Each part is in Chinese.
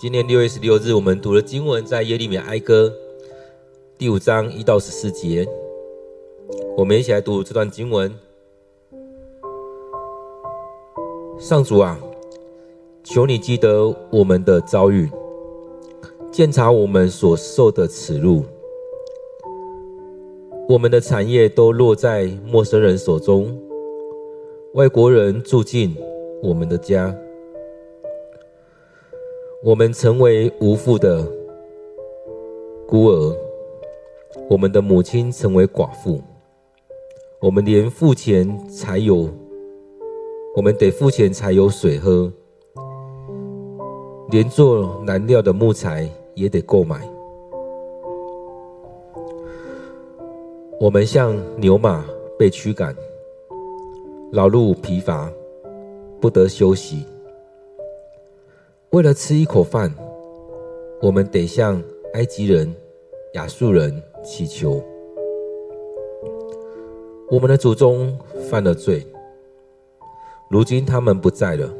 今年六月十六日，我们读的经文在耶利米哀歌第五章一到十四节。我们一起来读这段经文。上主啊，求你记得我们的遭遇，鉴察我们所受的耻辱。我们的产业都落在陌生人手中，外国人住进我们的家。我们成为无父的孤儿，我们的母亲成为寡妇，我们连付钱才有，我们得付钱才有水喝，连做燃料的木材也得购买。我们像牛马被驱赶，劳碌疲乏，不得休息。为了吃一口饭，我们得向埃及人、亚述人祈求。我们的祖宗犯了罪，如今他们不在了，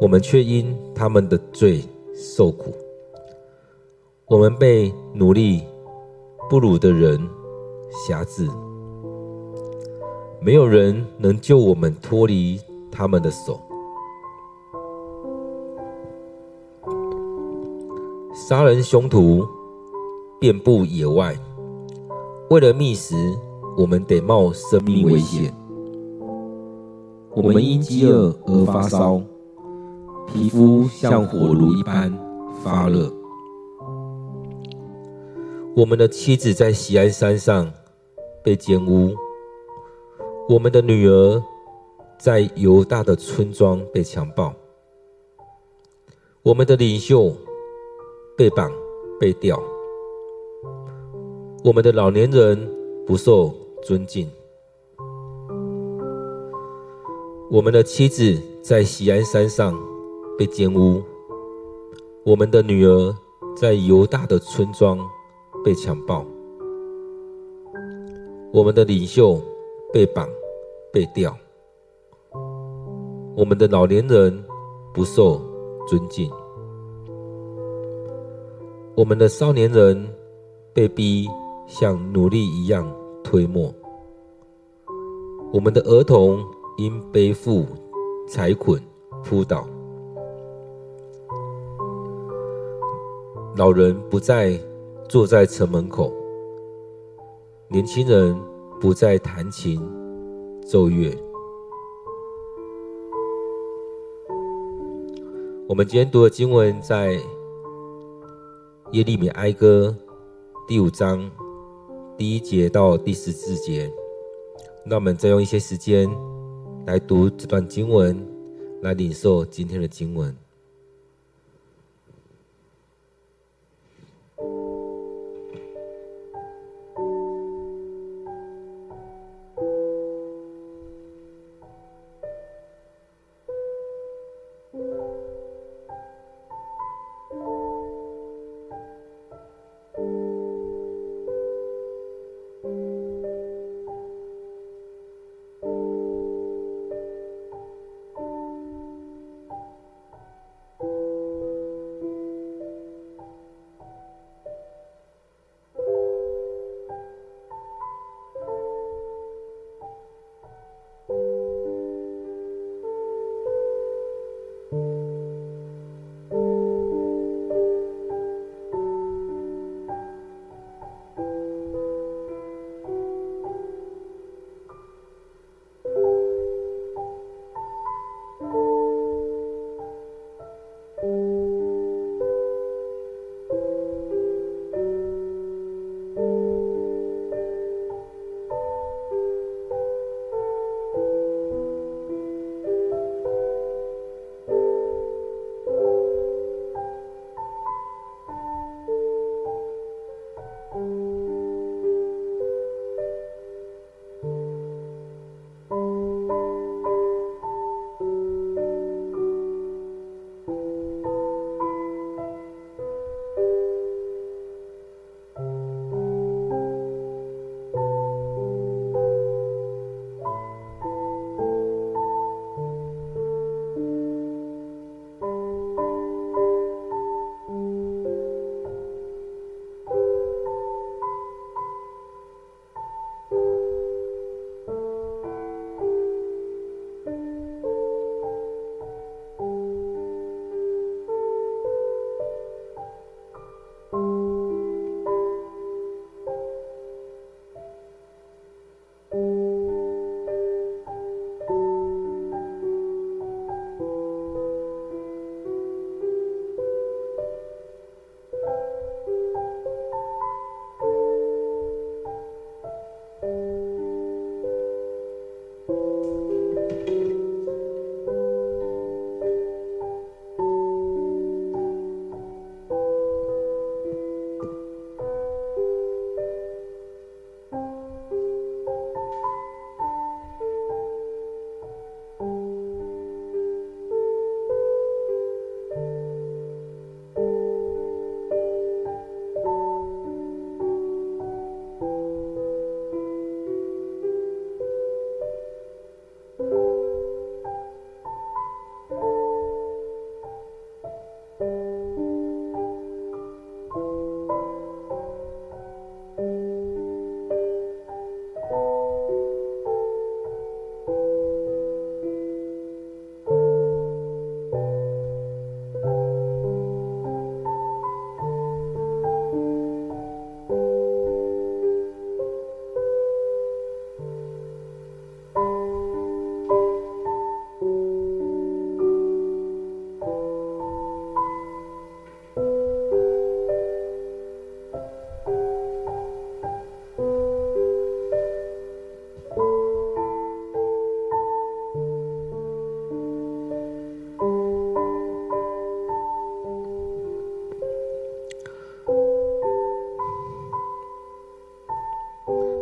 我们却因他们的罪受苦。我们被奴隶俘虏的人挟制，没有人能救我们脱离他们的手。杀人凶徒遍布野外，为了觅食，我们得冒生命危险。我们因饥饿而发烧，皮肤像火炉一般发热。我们的妻子在喜安山上被奸污，我们的女儿在犹大的村庄被强暴，我们的领袖。被绑、被吊，我们的老年人不受尊敬。我们的妻子在喜安山上被奸污，我们的女儿在犹大的村庄被强暴，我们的领袖被绑、被吊，我们的老年人不受尊敬。我们的少年人被逼像奴隶一样推磨，我们的儿童因背负财捆扑倒，老人不再坐在城门口，年轻人不再弹琴奏乐。我们今天读的经文在。耶利米哀歌第五章第一节到第十四节，那我们再用一些时间来读这段经文，来领受今天的经文。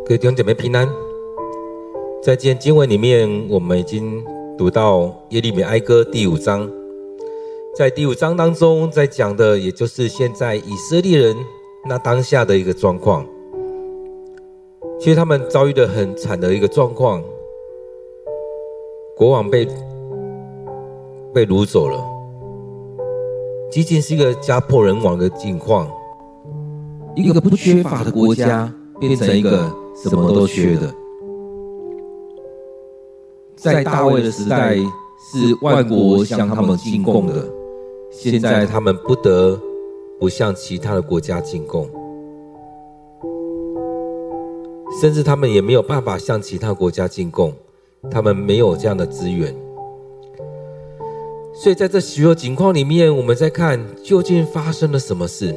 各位弟兄姐妹平安。在今天经文里面，我们已经读到耶利米哀歌第五章。在第五章当中，在讲的也就是现在以色列人那当下的一个状况。其实他们遭遇的很惨的一个状况，国王被被掳走了，几近是一个家破人亡的境况。一个不缺乏的国家，变成一个。什么都缺的，在大卫的时代是万国向他们进贡的，现在他们不得不向其他的国家进贡，甚至他们也没有办法向其他国家进贡，他们没有这样的资源。所以在这许多情况里面，我们在看究竟发生了什么事。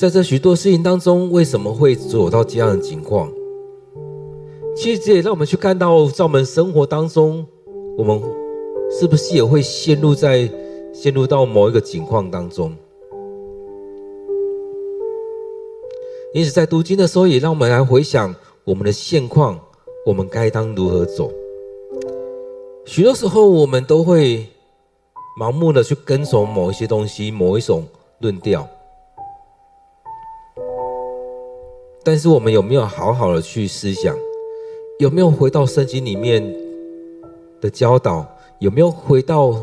在这许多事情当中，为什么会走到这样的情况？其实这也让我们去看到，在我们生活当中，我们是不是也会陷入在陷入到某一个境况当中？因此，在读经的时候，也让我们来回想我们的现况，我们该当如何走？许多时候，我们都会盲目的去跟从某一些东西，某一种论调。但是我们有没有好好的去思想？有没有回到圣经里面的教导？有没有回到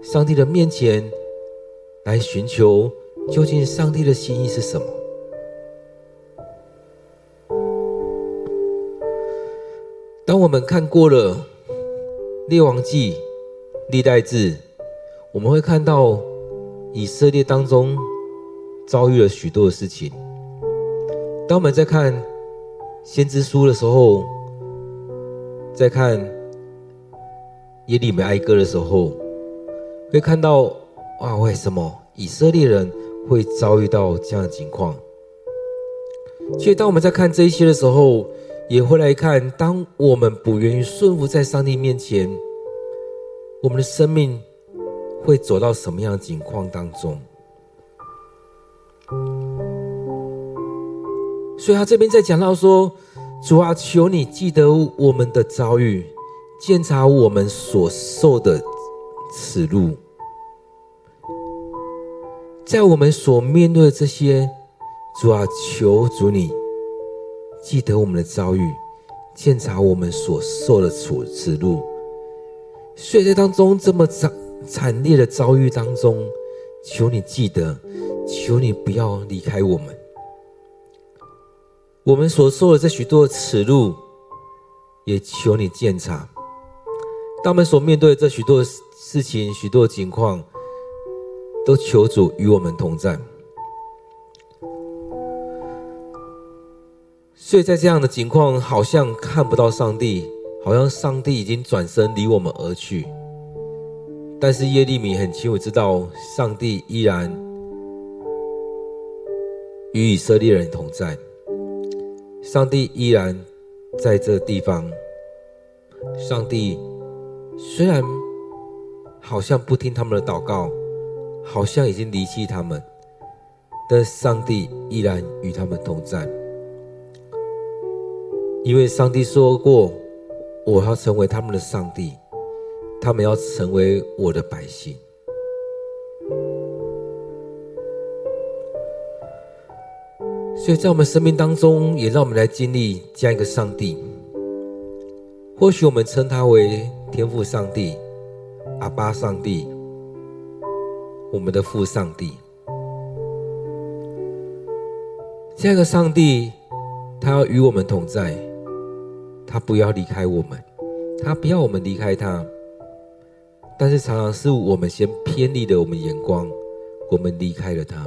上帝的面前来寻求究竟上帝的心意是什么？当我们看过了列王记、历代志，我们会看到以色列当中遭遇了许多的事情。当我们在看先知书的时候，在看耶利米哀歌的时候，会看到哇，为什么以色列人会遭遇到这样的情况？所以，当我们在看这一些的时候，也会来看，当我们不愿意顺服在上帝面前，我们的生命会走到什么样的境况当中？所以他这边在讲到说：“主啊，求你记得我们的遭遇，鉴察我们所受的耻辱，在我们所面对的这些，主啊，求主你记得我们的遭遇，鉴察我们所受的耻耻辱。所以在当中这么惨惨烈的遭遇当中，求你记得，求你不要离开我们。”我们所受的这许多的耻辱，也求你鉴察。当我们所面对的这许多的事情、许多情况，都求主与我们同在。所以在这样的情况，好像看不到上帝，好像上帝已经转身离我们而去。但是耶利米很清楚知道，上帝依然与以色列人同在。上帝依然在这地方。上帝虽然好像不听他们的祷告，好像已经离弃他们，但上帝依然与他们同在。因为上帝说过：“我要成为他们的上帝，他们要成为我的百姓。”所以在我们生命当中，也让我们来经历这样一个上帝。或许我们称他为天父上帝、阿爸上帝、我们的父上帝。这样一个上帝，他要与我们同在，他不要离开我们，他不要我们离开他。但是常常是我们先偏离了我们眼光，我们离开了他。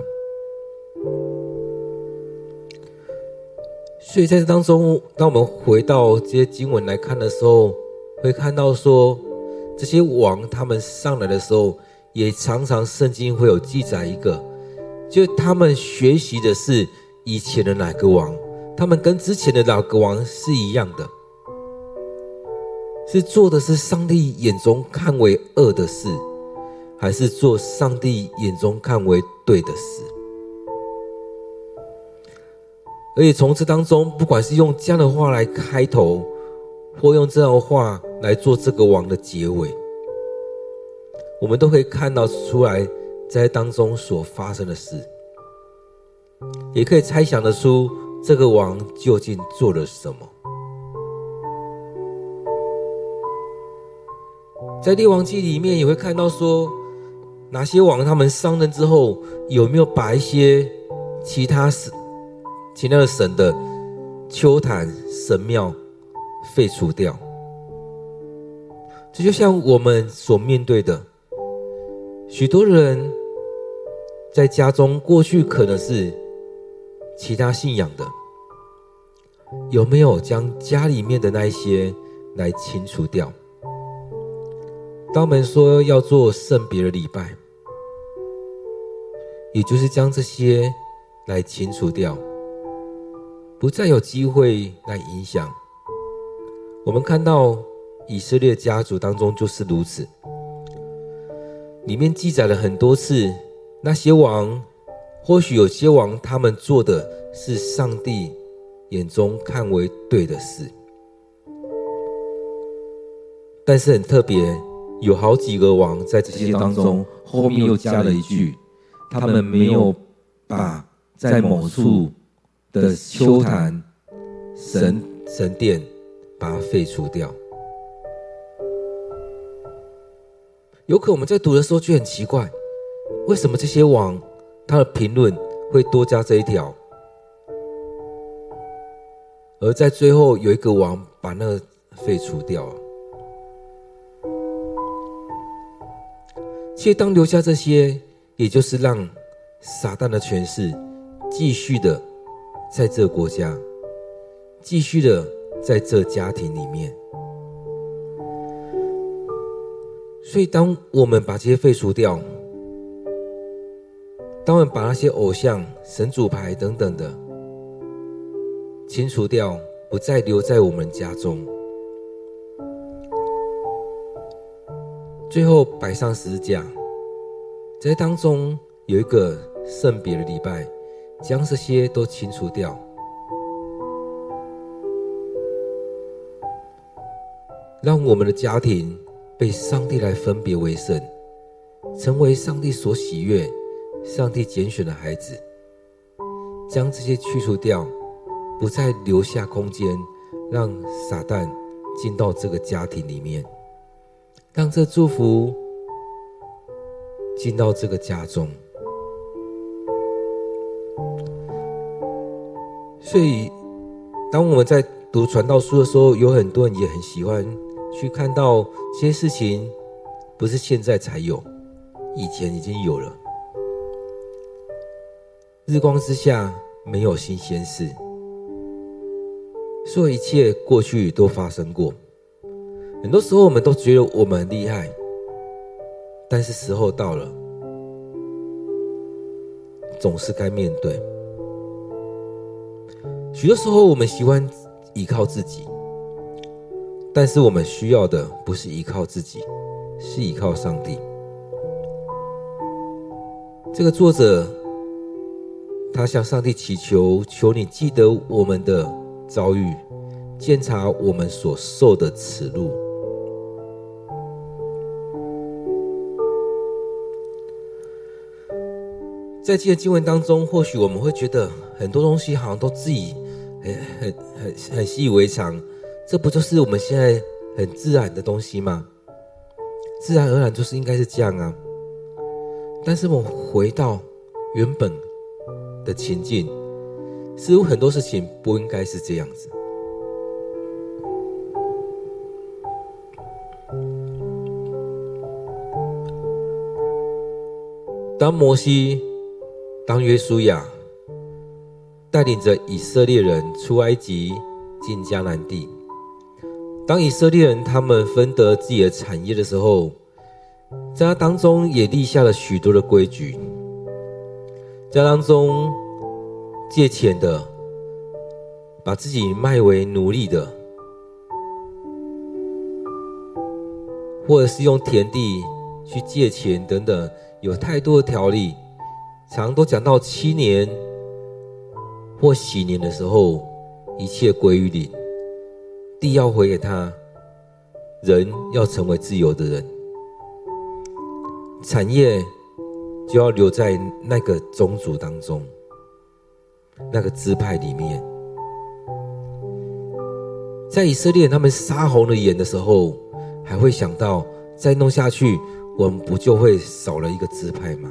所以在这当中，当我们回到这些经文来看的时候，会看到说，这些王他们上来的时候，也常常圣经会有记载一个，就他们学习的是以前的哪个王，他们跟之前的哪个王是一样的，是做的是上帝眼中看为恶的事，还是做上帝眼中看为对的事？而且从这当中，不管是用这样的话来开头，或用这样的话来做这个王的结尾，我们都可以看到出来在当中所发生的事，也可以猜想得出这个王究竟做了什么。在列王记里面也会看到说，哪些王他们上任之后，有没有把一些其他事事。其他的神的丘坛神庙废除掉，这就像我们所面对的，许多人在家中过去可能是其他信仰的，有没有将家里面的那一些来清除掉？当我们说要做圣别的礼拜，也就是将这些来清除掉。不再有机会来影响。我们看到以色列家族当中就是如此，里面记载了很多次，那些王，或许有些王他们做的是上帝眼中看为对的事，但是很特别，有好几个王在这些当中后面又加了一句，他们没有把在某处。的丘坛神神殿，把它废除掉。有可能我们在读的时候就很奇怪，为什么这些王他的评论会多加这一条？而在最后有一个王把那个废除掉。其实当留下这些，也就是让撒旦的权势继续的。在这国家，继续的在这家庭里面，所以当我们把这些废除掉，当我们把那些偶像、神主牌等等的清除掉，不再留在我们家中，最后摆上十字架，在当中有一个圣别的礼拜。将这些都清除掉，让我们的家庭被上帝来分别为圣，成为上帝所喜悦、上帝拣选的孩子。将这些去除掉，不再留下空间，让撒旦进到这个家庭里面，让这祝福进到这个家中。所以，当我们在读传道书的时候，有很多人也很喜欢去看到这些事情，不是现在才有，以前已经有了。日光之下没有新鲜事，所有一切过去都发生过。很多时候我们都觉得我们很厉害，但是时候到了，总是该面对。许多时候，我们喜欢依靠自己，但是我们需要的不是依靠自己，是依靠上帝。这个作者，他向上帝祈求：“求你记得我们的遭遇，鉴察我们所受的耻辱。”在这个经文当中，或许我们会觉得很多东西好像都自己。很很很习以为常，这不就是我们现在很自然的东西吗？自然而然就是应该是这样啊。但是我们回到原本的情境，似乎很多事情不应该是这样子。当摩西，当约书亚。带领着以色列人出埃及进迦南地。当以色列人他们分得自己的产业的时候，在他当中也立下了许多的规矩。在当中借钱的，把自己卖为奴隶的，或者是用田地去借钱等等，有太多的条例，常都讲到七年。或禧年的时候，一切归于零，地要回给他，人要成为自由的人，产业就要留在那个宗族当中，那个支派里面。在以色列他们杀红了眼的时候，还会想到再弄下去，我们不就会少了一个支派吗？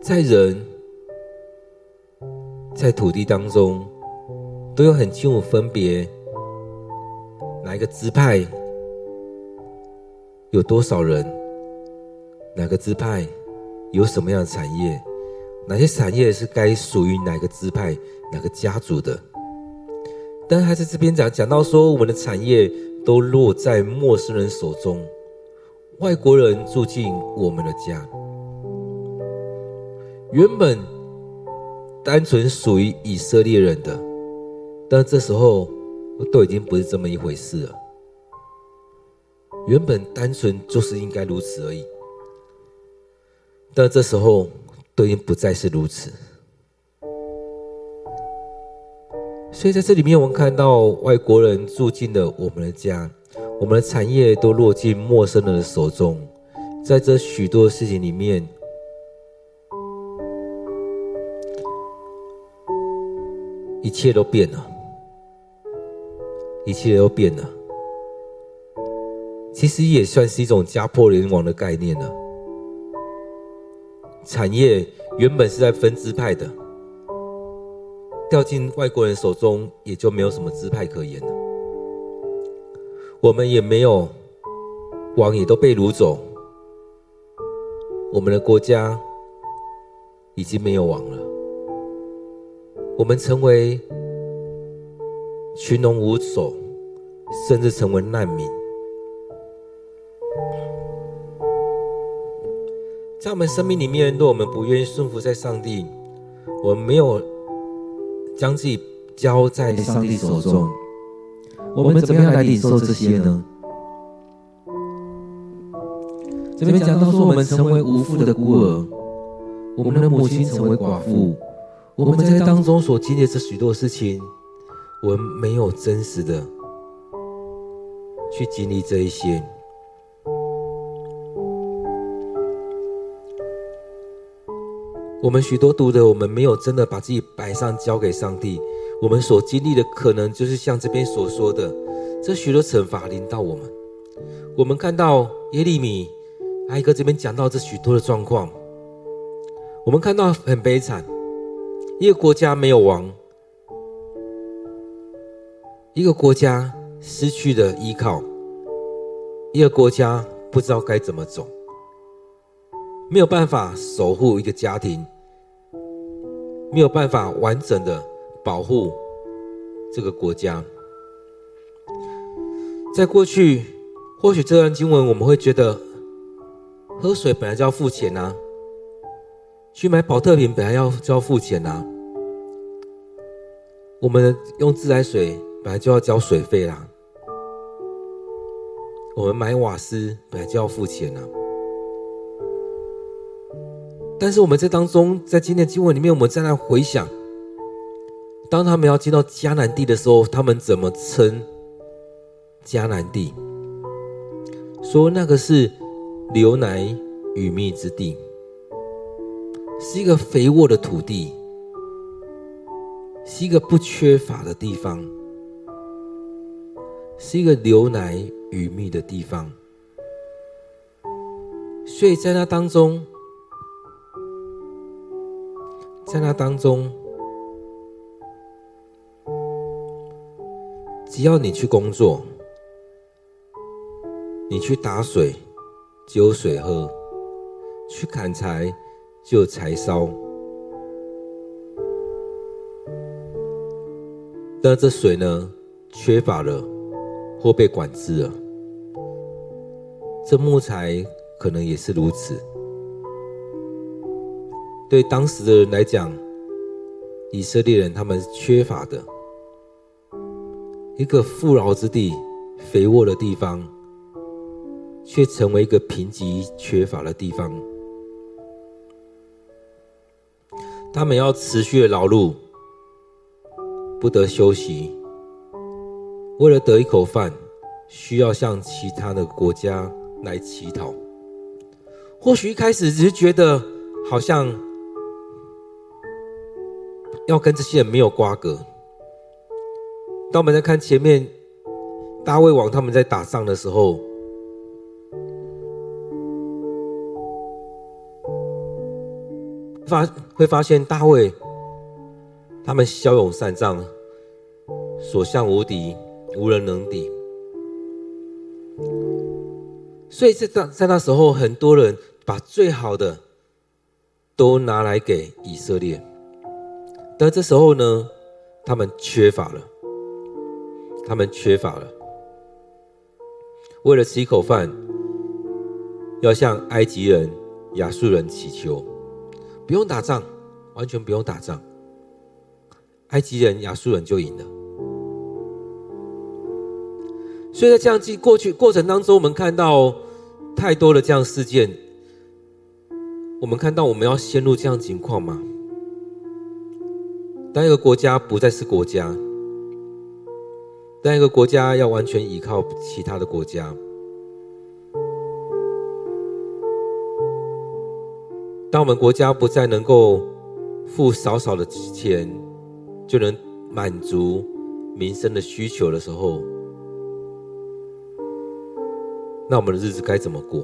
在人，在土地当中，都有很清楚分别，哪一个支派有多少人，哪个支派有什么样的产业，哪些产业是该属于哪个支派、哪个家族的。但是他在这边讲讲到说，我们的产业都落在陌生人手中，外国人住进我们的家。原本单纯属于以色列人的，但这时候都已经不是这么一回事了。原本单纯就是应该如此而已，但这时候都已经不再是如此。所以在这里面，我们看到外国人住进了我们的家，我们的产业都落进陌生人的手中，在这许多事情里面。一切都变了，一切都变了。其实也算是一种家破人亡的概念了。产业原本是在分支派的，掉进外国人手中，也就没有什么支派可言了。我们也没有王，也都被掳走。我们的国家已经没有王了。我们成为群龙无首，甚至成为难民。在我们生命里面，若我们不愿意顺服在上帝，我们没有将自己交在上帝手中，我们怎么样来领受这些呢？这边讲到说，我们成为无父的孤儿，我们的母亲成为寡妇。我们在当中所经历的这许多事情，我们没有真实的去经历这一些。我们许多读的，我们没有真的把自己摆上交给上帝。我们所经历的，可能就是像这边所说的，这许多惩罚临到我们。我们看到耶利米哀歌这边讲到这许多的状况，我们看到很悲惨。一个国家没有王，一个国家失去了依靠，一个国家不知道该怎么走，没有办法守护一个家庭，没有办法完整的保护这个国家。在过去，或许这段经文我们会觉得，喝水本来就要付钱呐。去买保特瓶本来要就要付钱呐，我们用自来水本来就要交水费啦，我们买瓦斯本来就要付钱呐。但是我们在当中，在今天的经文里面，我们再来回想，当他们要进到迦南地的时候，他们怎么称迦南地？说那个是流奶与蜜之地。是一个肥沃的土地，是一个不缺乏的地方，是一个流奶与蜜的地方。所以在那当中，在那当中，只要你去工作，你去打水就有水喝，去砍柴。就柴烧，但这水呢，缺乏了或被管制了。这木材可能也是如此。对当时的人来讲，以色列人他们是缺乏的，一个富饶之地、肥沃的地方，却成为一个贫瘠缺乏的地方。他们要持续的劳碌，不得休息。为了得一口饭，需要向其他的国家来乞讨。或许一开始只是觉得好像要跟这些人没有瓜葛。当我们在看前面大卫王他们在打仗的时候，发会发现大卫他们骁勇善战，所向无敌，无人能敌。所以在在在那时候，很多人把最好的都拿来给以色列，但这时候呢，他们缺乏了，他们缺乏了，为了吃一口饭，要向埃及人、亚述人祈求。不用打仗，完全不用打仗，埃及人、亚述人就赢了。所以在这样过过去过程当中，我们看到太多的这样事件。我们看到我们要陷入这样情况吗？当一个国家不再是国家，当一个国家要完全依靠其他的国家。当我们国家不再能够付少少的钱就能满足民生的需求的时候，那我们的日子该怎么过？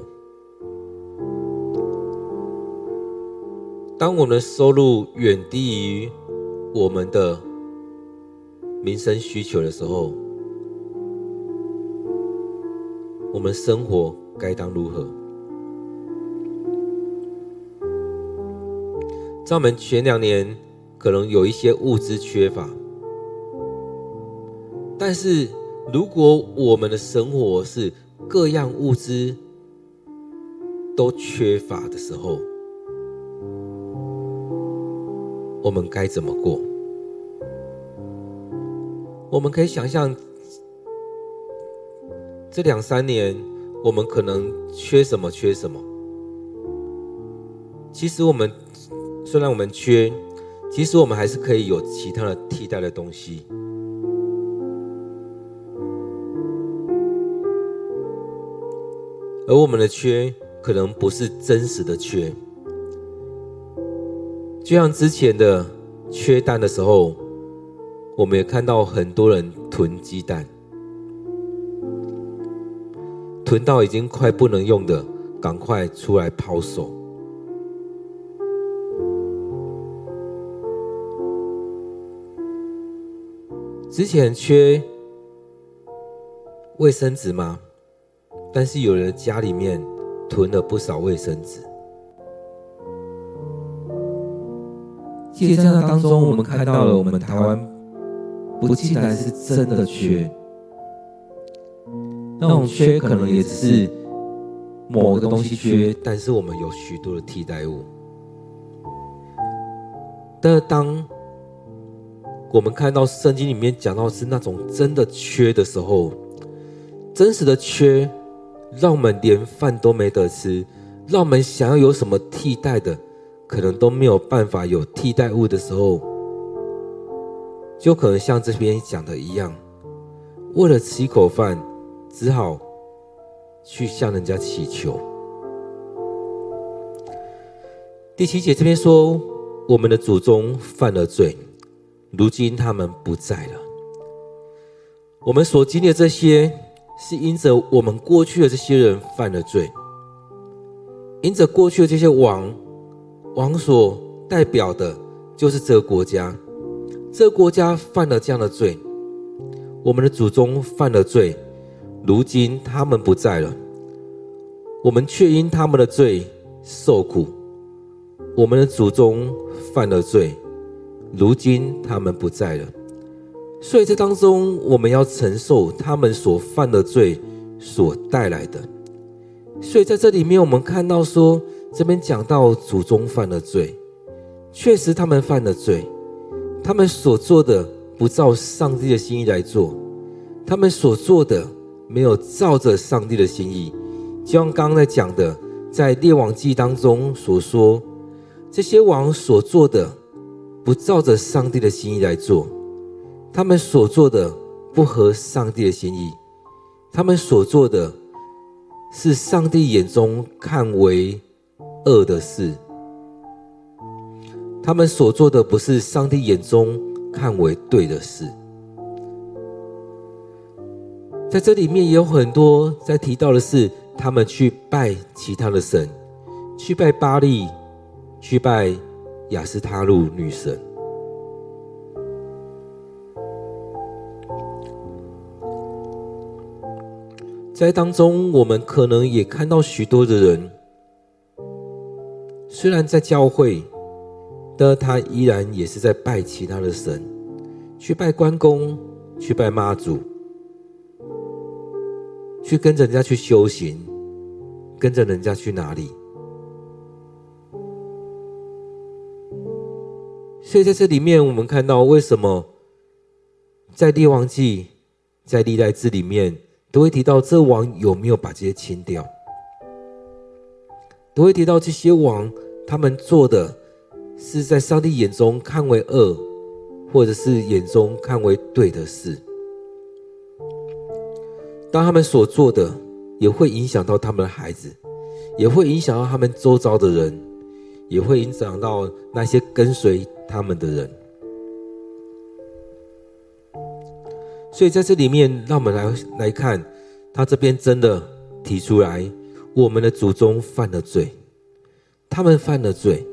当我们的收入远低于我们的民生需求的时候，我们生活该当如何？在我们前两年，可能有一些物资缺乏，但是如果我们的生活是各样物资都缺乏的时候，我们该怎么过？我们可以想象，这两三年我们可能缺什么？缺什么？其实我们。虽然我们缺，其实我们还是可以有其他的替代的东西。而我们的缺，可能不是真实的缺。就像之前的缺蛋的时候，我们也看到很多人囤鸡蛋，囤到已经快不能用的，赶快出来抛售。之前缺卫生纸吗？但是有人家里面囤了不少卫生纸。其实，在那当中，我们看到了我们台湾不尽然是真的缺，那种缺可能也只是某个东西缺，但是我们有许多的替代物。但当我们看到圣经里面讲到是那种真的缺的时候，真实的缺，让我们连饭都没得吃，让我们想要有什么替代的，可能都没有办法有替代物的时候，就可能像这边讲的一样，为了吃一口饭，只好去向人家祈求。第七节这边说，我们的祖宗犯了罪。如今他们不在了。我们所经历的这些，是因着我们过去的这些人犯了罪，因着过去的这些王，王所代表的，就是这个国家。这个国家犯了这样的罪，我们的祖宗犯了罪，如今他们不在了，我们却因他们的罪受苦。我们的祖宗犯了罪。如今他们不在了，所以这当中我们要承受他们所犯的罪所带来的。所以在这里面，我们看到说，这边讲到祖宗犯了罪，确实他们犯了罪，他们所做的不照上帝的心意来做，他们所做的没有照着上帝的心意，就像刚刚在讲的，在列王记当中所说，这些王所做的。不照着上帝的心意来做，他们所做的不合上帝的心意，他们所做的是上帝眼中看为恶的事，他们所做的不是上帝眼中看为对的事。在这里面也有很多在提到的是，他们去拜其他的神，去拜巴力，去拜雅斯他录女神。在当中，我们可能也看到许多的人，虽然在教会，但他依然也是在拜其他的神，去拜关公，去拜妈祖，去跟着人家去修行，跟着人家去哪里？所以在这里面，我们看到为什么在列王记、在历代志里面，都会提到这王有没有把这些清掉，都会提到这些王他们做的是在上帝眼中看为恶，或者是眼中看为对的事。当他们所做的也会影响到他们的孩子，也会影响到他们周遭的人，也会影响到那些跟随他们的人。所以在这里面，让我们来来看，他这边真的提出来，我们的祖宗犯了罪，他们犯了罪。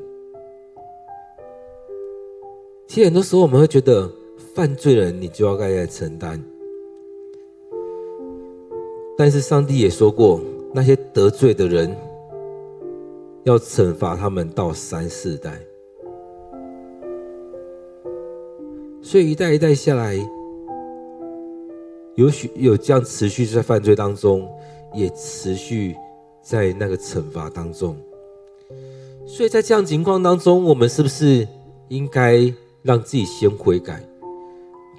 其实很多时候我们会觉得，犯罪人你就要该来承担。但是上帝也说过，那些得罪的人，要惩罚他们到三四代。所以一代一代下来。有许有这样持续在犯罪当中，也持续在那个惩罚当中。所以在这样情况当中，我们是不是应该让自己先悔改，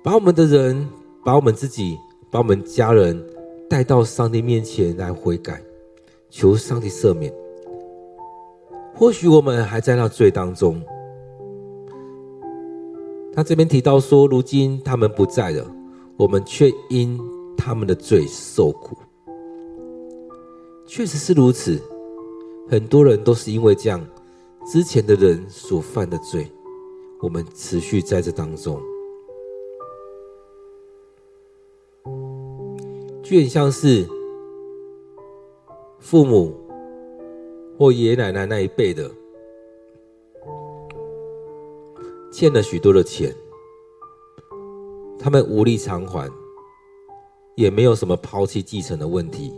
把我们的人、把我们自己、把我们家人带到上帝面前来悔改，求上帝赦免？或许我们还在那罪当中。他这边提到说，如今他们不在了。我们却因他们的罪受苦，确实是如此。很多人都是因为这样，之前的人所犯的罪，我们持续在这当中，就很像是父母或爷爷奶奶那一辈的，欠了许多的钱。他们无力偿还，也没有什么抛弃继承的问题，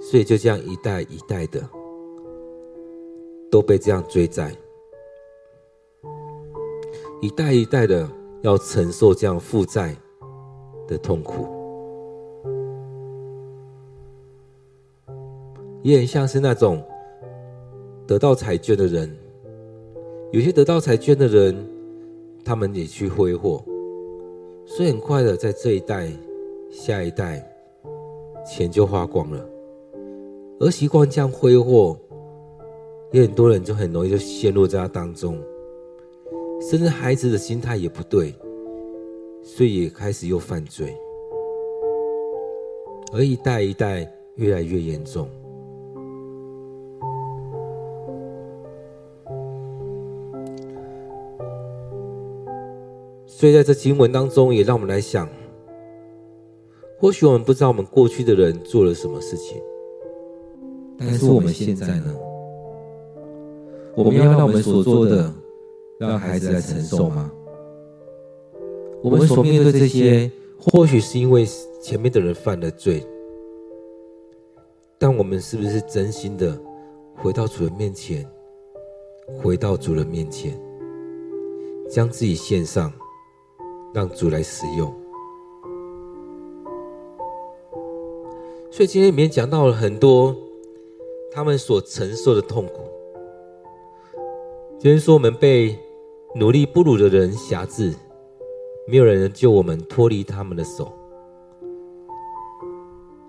所以就这样一代一代的都被这样追债，一代一代的要承受这样负债的痛苦，也很像是那种得到彩券的人，有些得到彩券的人，他们也去挥霍。所以很快的，在这一代、下一代，钱就花光了。而习惯这样挥霍，有很多人就很容易就陷入在他当中，甚至孩子的心态也不对，所以也开始又犯罪，而一代一代越来越严重。所以在这经文当中，也让我们来想，或许我们不知道我们过去的人做了什么事情，但是我们现在呢？我们要让我们所做的让孩子来承受吗？我们所面对这些，或许是因为前面的人犯了罪，但我们是不是真心的回到主人面前，回到主人面前，将自己献上？让主来使用，所以今天里面讲到了很多他们所承受的痛苦。今天说我们被努力不如的人挟制，没有人能救我们脱离他们的手。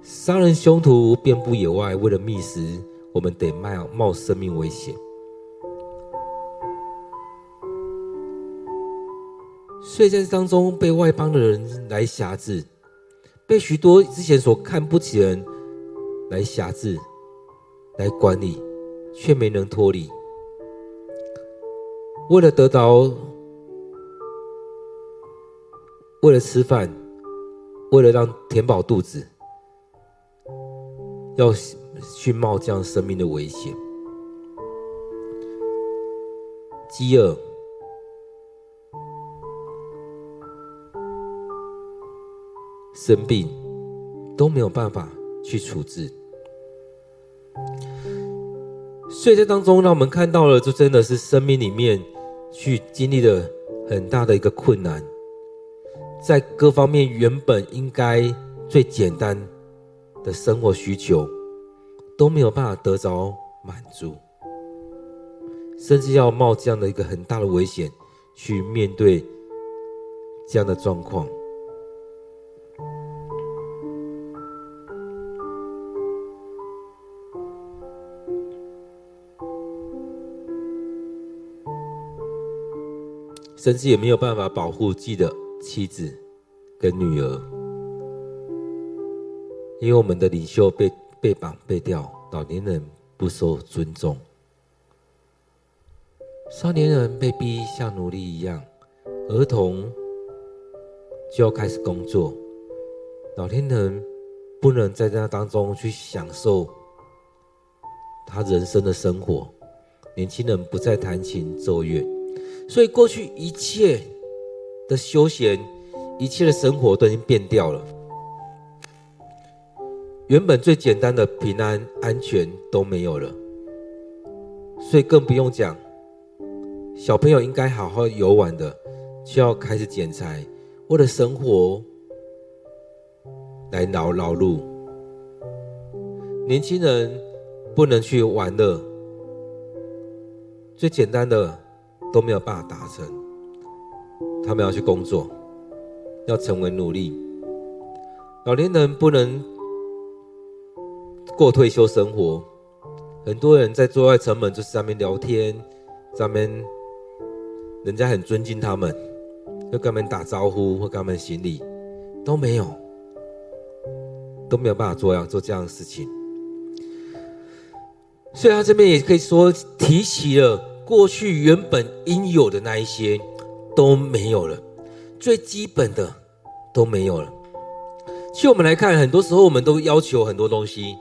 杀人凶徒遍布野外，为了觅食，我们得冒冒生命危险。所以在当中被外邦的人来辖制，被许多之前所看不起的人来辖制、来管理，却没能脱离。为了得到，为了吃饭，为了让填饱肚子，要去冒这样生命的危险，饥饿。生病都没有办法去处置，所以在当中，让我们看到了，就真的是生命里面去经历了很大的一个困难，在各方面原本应该最简单的生活需求都没有办法得着满足，甚至要冒这样的一个很大的危险去面对这样的状况。甚至也没有办法保护自己的妻子跟女儿，因为我们的领袖被被绑被吊，老年人不受尊重，少年人被逼像奴隶一样，儿童就要开始工作，老年人不能在那当中去享受他人生的生活，年轻人不再弹琴奏乐。所以，过去一切的休闲，一切的生活都已经变掉了。原本最简单的平安、安全都没有了。所以更不用讲，小朋友应该好好游玩的，就要开始剪裁，为了生活来劳劳碌。年轻人不能去玩乐，最简单的。都没有办法达成，他们要去工作，要成为奴隶。老年人不能过退休生活，很多人在坐在城门就是上面聊天，上面人家很尊敬他们，会跟他们打招呼，会跟他们行礼，都没有，都没有办法做样做这样的事情。所以他这边也可以说提起了。过去原本应有的那一些都没有了，最基本的都没有了。其实我们来看，很多时候我们都要求很多东西，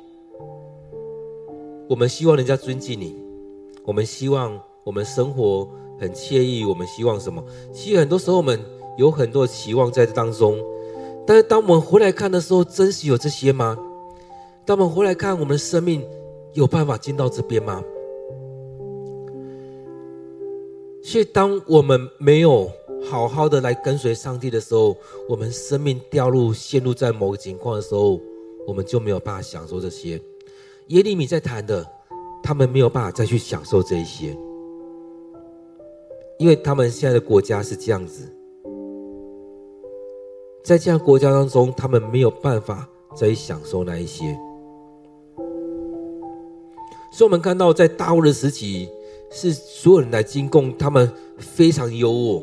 我们希望人家尊敬你，我们希望我们生活很惬意，我们希望什么？其实很多时候我们有很多的期望在这当中，但是当我们回来看的时候，真实有这些吗？当我们回来看，我们的生命有办法进到这边吗？所以，当我们没有好好的来跟随上帝的时候，我们生命掉入、陷入在某个情况的时候，我们就没有办法享受这些。耶利米在谈的，他们没有办法再去享受这一些，因为他们现在的国家是这样子，在这样国家当中，他们没有办法再去享受那一些。所以，我们看到在大卫的时期。是所有人来进贡，他们非常优渥。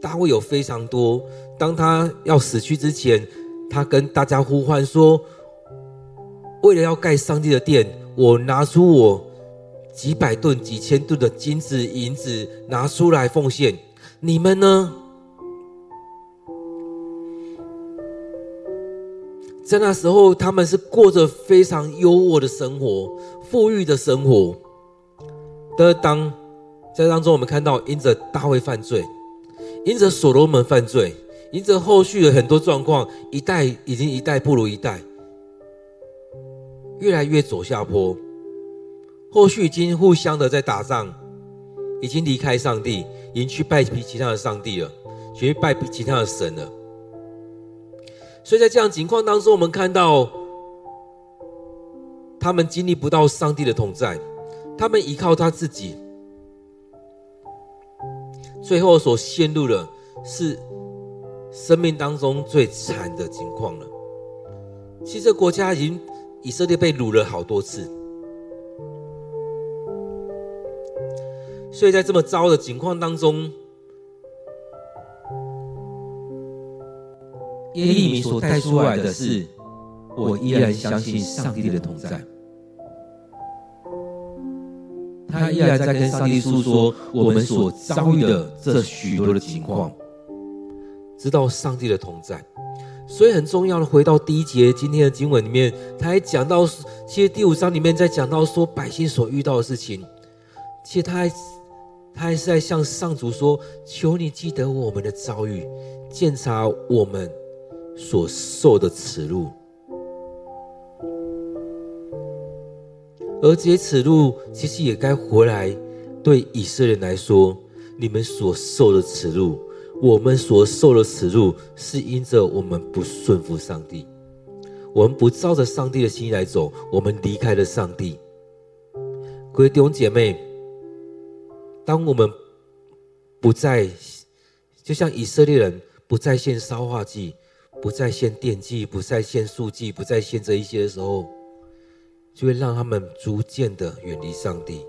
大卫有非常多。当他要死去之前，他跟大家呼唤说：“为了要盖上帝的殿，我拿出我几百吨、几千吨的金子、银子拿出来奉献。你们呢？”在那时候，他们是过着非常优渥的生活、富裕的生活。但是当在当中，我们看到因着大卫犯罪，因着所罗门犯罪，因着后续的很多状况，一代已经一代不如一代，越来越走下坡。后续已经互相的在打仗，已经离开上帝，已经去拜其他的上帝了，去拜其他的神了。所以在这样情况当中，我们看到他们经历不到上帝的同在。他们依靠他自己，最后所陷入的是生命当中最惨的情况了。其实，国家已经以色列被掳了好多次，所以在这么糟的情况当中，耶利米所带出来的是，我依然相信上帝的同在。他依然在跟上帝诉说我们所遭遇的这许多的情况，知道上帝的同在。所以很重要的，回到第一节今天的经文里面，他还讲到，其实第五章里面在讲到说百姓所遇到的事情，其实他还他还是在向上主说：“求你记得我们的遭遇，鉴察我们所受的耻辱。”而这些耻辱，其实也该回来对以色列人来说，你们所受的耻辱。我们所受的耻辱，是因着我们不顺服上帝，我们不照着上帝的心意来走，我们离开了上帝。各位弟兄姐妹，当我们不再，就像以色列人不再献烧化祭，不再献奠祭，不再献素祭，不再献这一些的时候，就会让他们逐渐的远离上帝。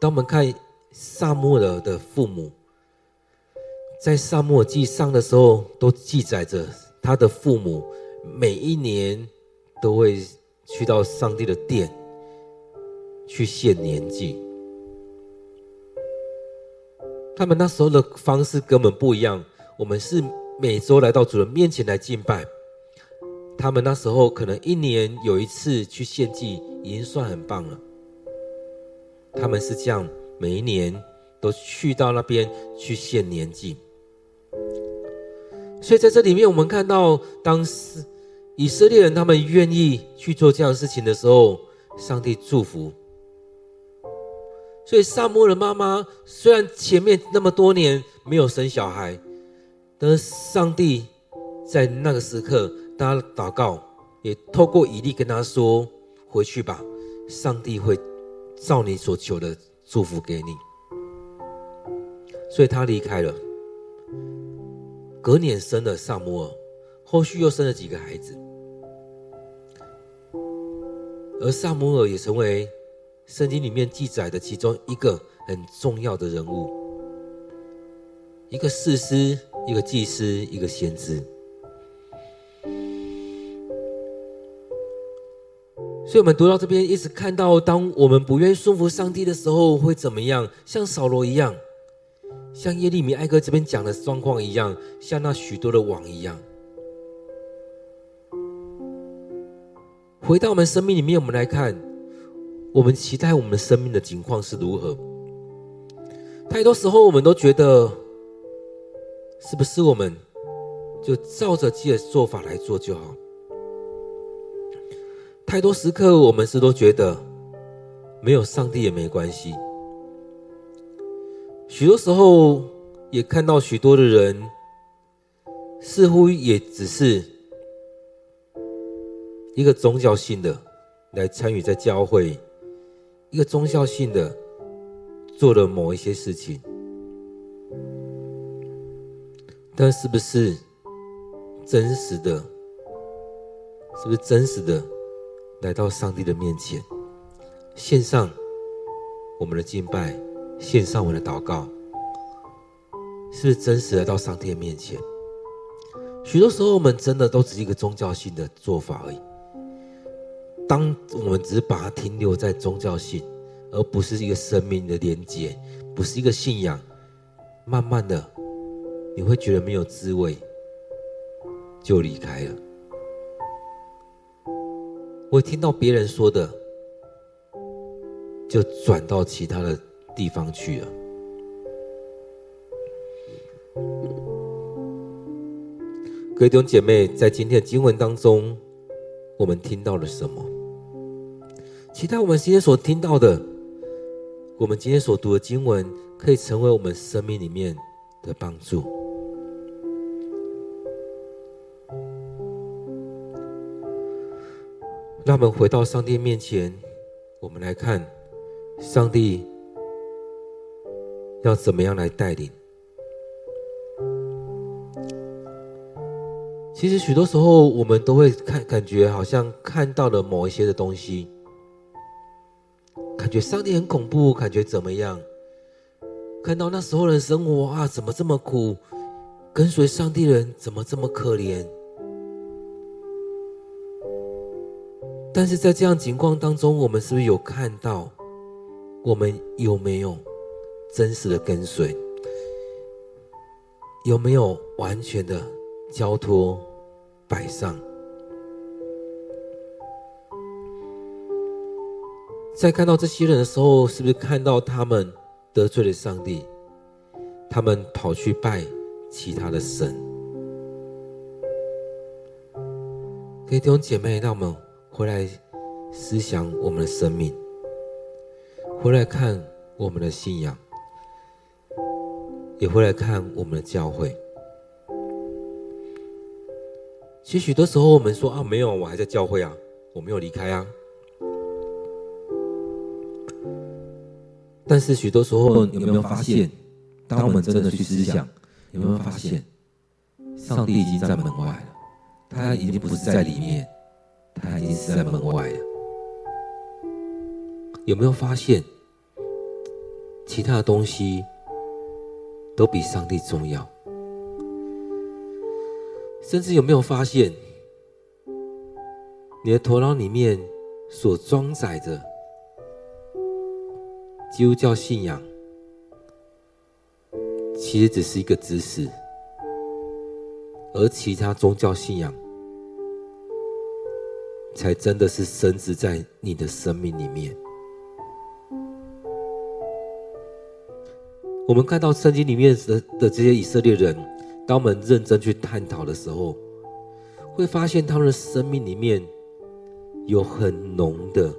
当我们看撒母耳的父母。在撒母耳记上的时候，都记载着他的父母每一年都会去到上帝的殿去献年祭。他们那时候的方式根本不一样。我们是每周来到主人面前来敬拜，他们那时候可能一年有一次去献祭，已经算很棒了。他们是这样，每一年都去到那边去献年祭。所以在这里面，我们看到，当时以色列人他们愿意去做这样事情的时候，上帝祝福。所以撒母耳的妈妈虽然前面那么多年没有生小孩，但是上帝在那个时刻，他祷告，也透过以利跟他说：“回去吧，上帝会照你所求的祝福给你。”所以他离开了。隔年生了撒母耳，后续又生了几个孩子，而撒母耳也成为圣经里面记载的其中一个很重要的人物，一个士师，一个祭司，一个先知。所以，我们读到这边，一直看到，当我们不愿意顺服上帝的时候，会怎么样？像扫罗一样。像耶利米哀歌这边讲的状况一样，像那许多的网一样。回到我们生命里面，我们来看，我们期待我们生命的情况是如何？太多时候，我们都觉得，是不是我们就照着自己的做法来做就好？太多时刻，我们是都觉得，没有上帝也没关系。许多时候，也看到许多的人，似乎也只是一个宗教性的来参与在教会，一个宗教性的做了某一些事情，但是不是真实的？是不是真实的来到上帝的面前，献上我们的敬拜？献上我们的祷告，是不是真实的到上帝的面前？许多时候，我们真的都只是一个宗教性的做法而已。当我们只是把它停留在宗教性，而不是一个生命的连接，不是一个信仰，慢慢的，你会觉得没有滋味，就离开了。我听到别人说的，就转到其他的。地方去了。各位弟兄姐妹，在今天的经文当中，我们听到了什么？期待我们今天所听到的，我们今天所读的经文，可以成为我们生命里面的帮助。让我们回到上帝面前，我们来看上帝。要怎么样来带领？其实许多时候，我们都会看，感觉好像看到了某一些的东西，感觉上帝很恐怖，感觉怎么样？看到那时候的生活啊，怎么这么苦？跟随上帝的人怎么这么可怜？但是在这样情况当中，我们是不是有看到？我们有没有真实的跟随？有没有完全的交托摆上？在看到这些人的时候，是不是看到他们得罪了上帝？他们跑去拜其他的神？各位弟兄姐妹，让我们回来思想我们的生命，回来看我们的信仰，也回来看我们的教会。其实许多时候，我们说啊，没有，我还在教会啊，我没有离开啊。但是许多时候，有没有发现，当我们真的去思想，有没有发现，上帝已经在门外了，他已经不是在里面，他已经是在门外了。有没有发现，其他的东西都比上帝重要？甚至有没有发现，你的头脑里面所装载着？基督教信仰其实只是一个知识，而其他宗教信仰才真的是深植在你的生命里面。我们看到圣经里面的的这些以色列人，当我们认真去探讨的时候，会发现他们的生命里面有很浓的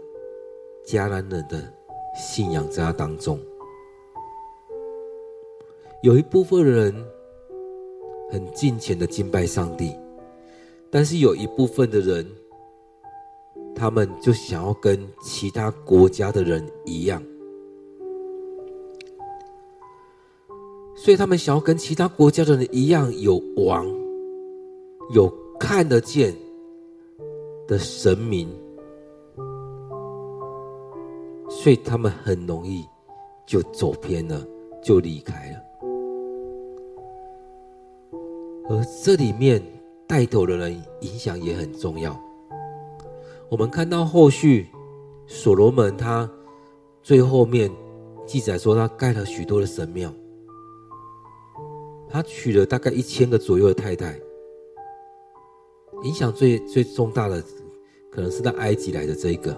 迦南人的。信仰在他当中，有一部分人很敬虔的敬拜上帝，但是有一部分的人，他们就想要跟其他国家的人一样，所以他们想要跟其他国家的人一样，有王，有看得见的神明。所以他们很容易就走偏了，就离开了。而这里面带头的人影响也很重要。我们看到后续，所罗门他最后面记载说，他盖了许多的神庙，他娶了大概一千个左右的太太。影响最最重大的，可能是在埃及来的这一个。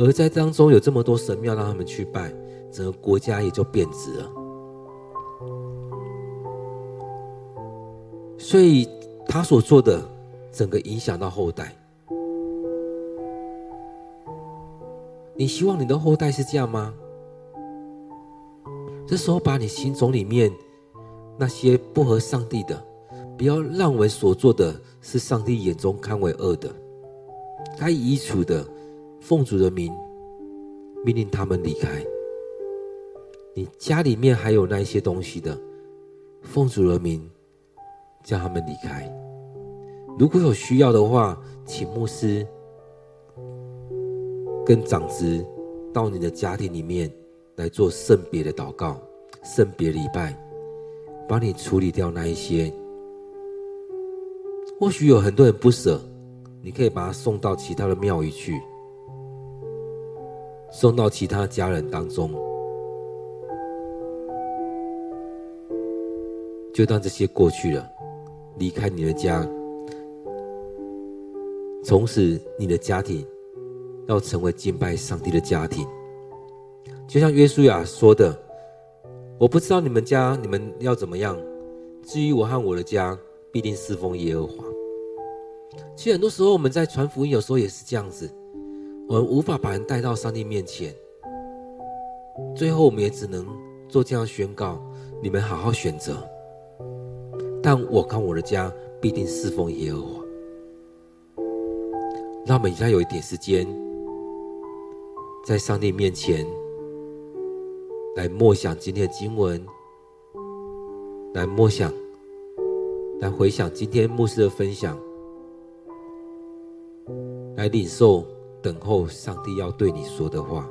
而在当中有这么多神庙让他们去拜，整个国家也就变质了。所以他所做的，整个影响到后代。你希望你的后代是这样吗？这时候把你心中里面那些不合上帝的，不要让我所做的是上帝眼中看为恶的，该移除的。奉主的名，命令他们离开。你家里面还有那一些东西的，奉主的名，叫他们离开。如果有需要的话，请牧师跟长子到你的家庭里面来做圣别的祷告、圣别礼拜，帮你处理掉那一些。或许有很多人不舍，你可以把他送到其他的庙宇去。送到其他家人当中，就当这些过去了，离开你的家，从此你的家庭要成为敬拜上帝的家庭。就像约书亚说的：“我不知道你们家你们要怎么样，至于我和我的家，必定侍奉耶和华。”其实很多时候我们在传福音，有时候也是这样子。我们无法把人带到上帝面前，最后我们也只能做这样宣告：你们好好选择。但我看我的家必定侍奉耶和华。让我们现在有一点时间，在上帝面前来默想今天的经文，来默想，来回想今天牧师的分享，来领受。等候上帝要对你说的话。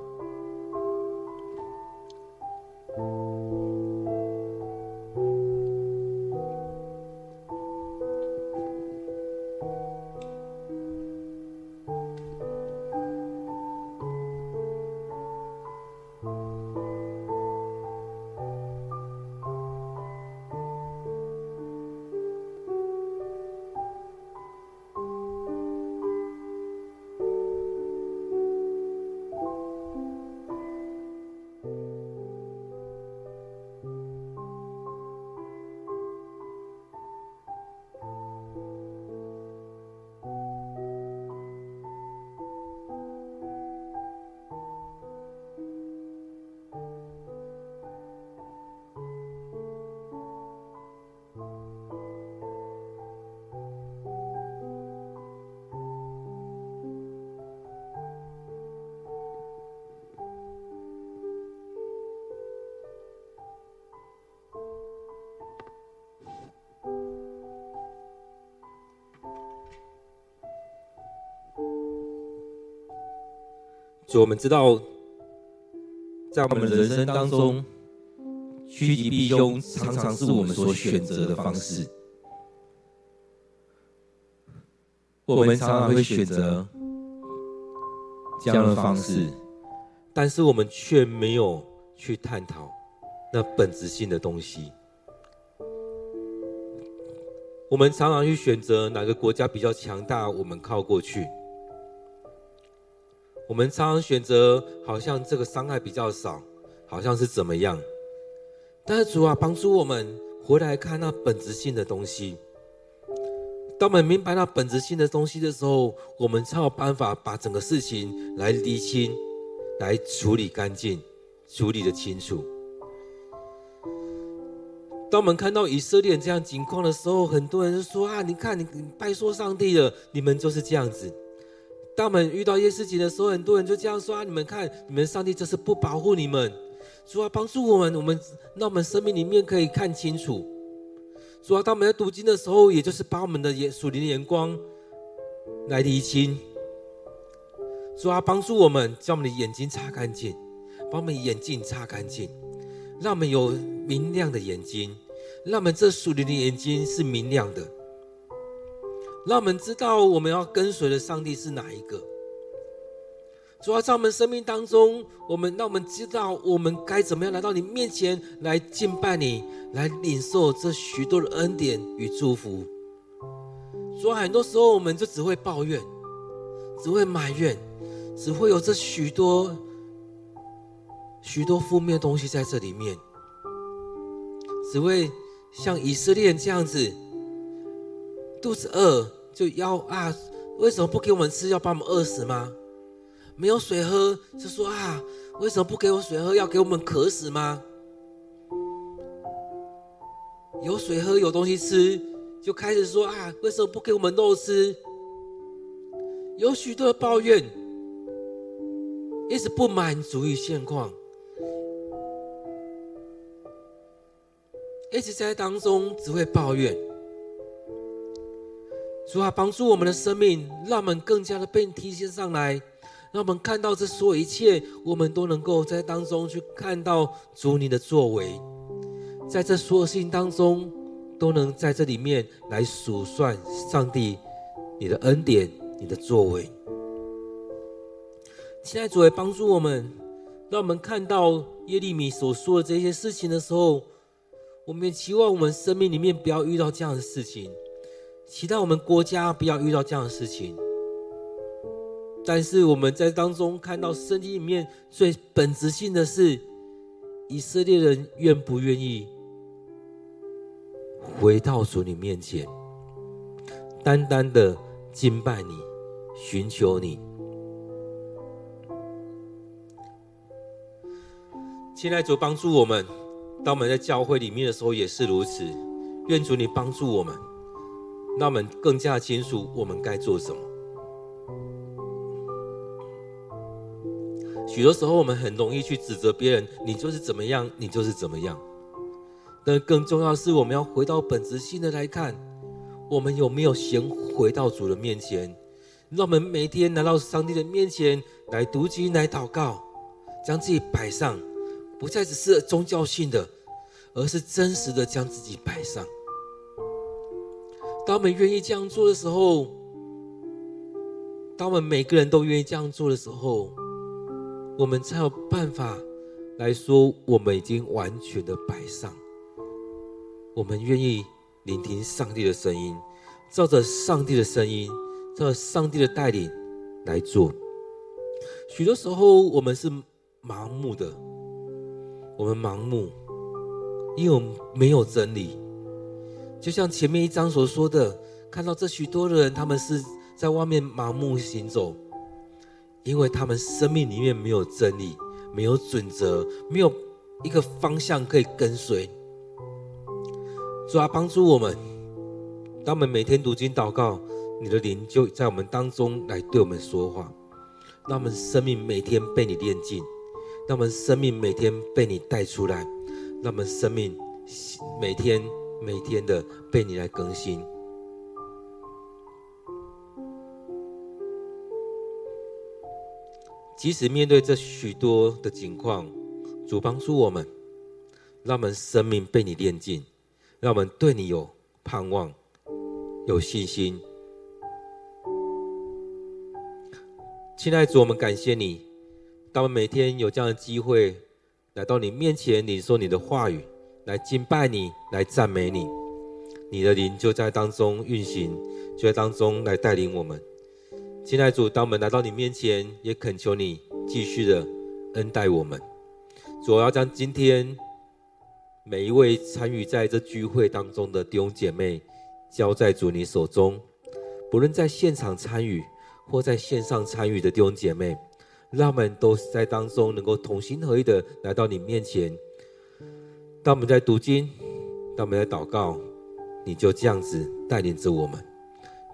主，我们知道，在我们的人生当中，趋吉避凶常常是我们所选择的方式。我们常常会选择这样的方式，但是我们却没有去探讨那本质性的东西。我们常常去选择哪个国家比较强大，我们靠过去。我们常常选择好像这个伤害比较少，好像是怎么样。但是主啊，帮助我们回来看那本质性的东西。当我们明白那本质性的东西的时候，我们才有办法把整个事情来厘清，来处理干净，处理得清楚。当我们看到以色列这样情况的时候，很多人就说：“啊，你看，你你拜错上帝了，你们就是这样子。”当我们遇到一些事情的时候，很多人就这样说：“啊，你们看，你们上帝这是不保护你们。”主啊，帮助我们，我们让我们生命里面可以看清楚。主啊，当我们在读经的时候，也就是把我们的眼属灵的眼光来厘清。主啊，帮助我们，将我们的眼睛擦干净，把我们眼镜擦干净，让我们有明亮的眼睛，让我们这属灵的眼睛是明亮的，让我们知道我们要跟随的上帝是哪一个。主要在我们生命当中，我们让我们知道我们该怎么样来到你面前来敬拜你，来领受这许多的恩典与祝福。主要很多时候我们就只会抱怨，只会埋怨，只会有这许多许多负面的东西在这里面，只会像以色列这样子，肚子饿就要啊，为什么不给我们吃，要把我们饿死吗？没有水喝，就说啊，为什么不给我水喝？要给我们渴死吗？有水喝，有东西吃，就开始说啊，为什么不给我们肉吃？有许多的抱怨，一直不满足于现况，一直在当中只会抱怨。主啊，帮助我们的生命，让我们更加的被提升上来。让我们看到这所有一切，我们都能够在当中去看到主你的作为，在这所有事情当中，都能在这里面来数算上帝你的恩典、你的作为。现在主来帮助我们，让我们看到耶利米所说的这些事情的时候，我们也期望我们生命里面不要遇到这样的事情，期待我们国家不要遇到这样的事情。但是我们在当中看到圣经里面最本质性的是，以色列人愿不愿意回到主你面前，单单的敬拜你，寻求你。亲爱主帮助我们，当我们在教会里面的时候也是如此。愿主你帮助我们，让我们更加清楚我们该做什么。许多时候，我们很容易去指责别人，你就是怎么样，你就是怎么样。但更重要的是，我们要回到本质性的来看，我们有没有先回到主的面前？让我们每天来到上帝的面前来读经、来祷告，将自己摆上，不再只是宗教性的，而是真实的将自己摆上。当我们愿意这样做的时候，当我们每个人都愿意这样做的时候，我们才有办法来说，我们已经完全的摆上。我们愿意聆听上帝的声音，照着上帝的声音，照着上帝的带领来做。许多时候，我们是盲目的，我们盲目，因为我们没有真理。就像前面一章所说的，看到这许多的人，他们是在外面盲目行走。因为他们生命里面没有真理，没有准则，没有一个方向可以跟随。主啊，帮助我们，当我们每天读经祷告，你的灵就在我们当中来对我们说话，让我们生命每天被你炼净，让我们生命每天被你带出来，让我们生命每天每天的被你来更新。即使面对这许多的情况，主帮助我们，让我们生命被你炼尽，让我们对你有盼望、有信心。亲爱的主，我们感谢你，当我们每天有这样的机会来到你面前，你说你的话语，来敬拜你，来赞美你，你的灵就在当中运行，就在当中来带领我们。亲爱主，当我们来到你面前，也恳求你继续的恩待我们。主，要将今天每一位参与在这聚会当中的弟兄姐妹交在主你手中，不论在现场参与或在线上参与的弟兄姐妹，让我们都在当中能够同心合意的来到你面前。当我们在读经，当我们在祷告，你就这样子带领着我们。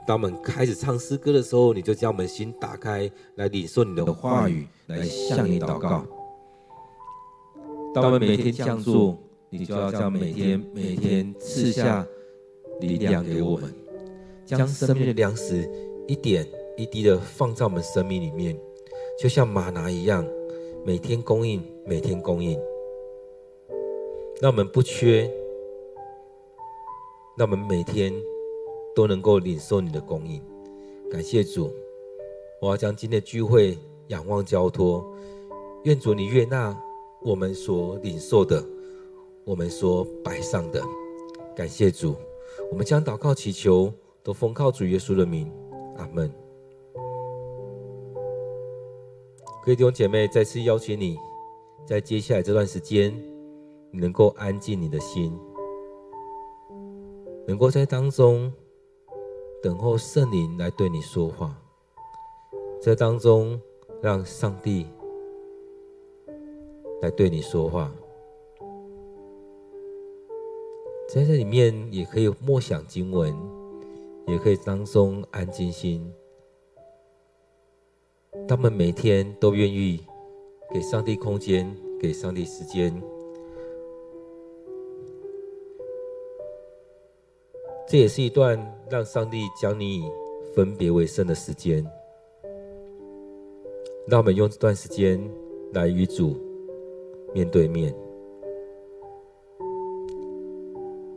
当我们开始唱诗歌的时候，你就将我们心打开，来领受你的话语，来向你祷告。当我们每天这样做，你就要将每天每天赐下力量给我们，将生命的粮食一点一滴的放在我们生命里面，就像吗哪一样，每天供应，每天供应，那我们不缺，那我们每天。都能够领受你的供应，感谢主！我要将今天的聚会仰望交托，愿主你悦纳我们所领受的，我们所摆上的。感谢主！我们将祷告祈求，都奉靠主耶稣的名，阿门。各位弟兄姐妹，再次邀请你，在接下来这段时间，你能够安静你的心，能够在当中。等候圣灵来对你说话，在当中让上帝来对你说话，在这里面也可以默想经文，也可以当中安静心。他们每天都愿意给上帝空间，给上帝时间。这也是一段让上帝将你分别为圣的时间。让我们用这段时间来与主面对面。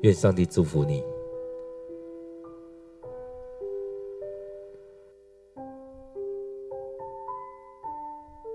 愿上帝祝福你。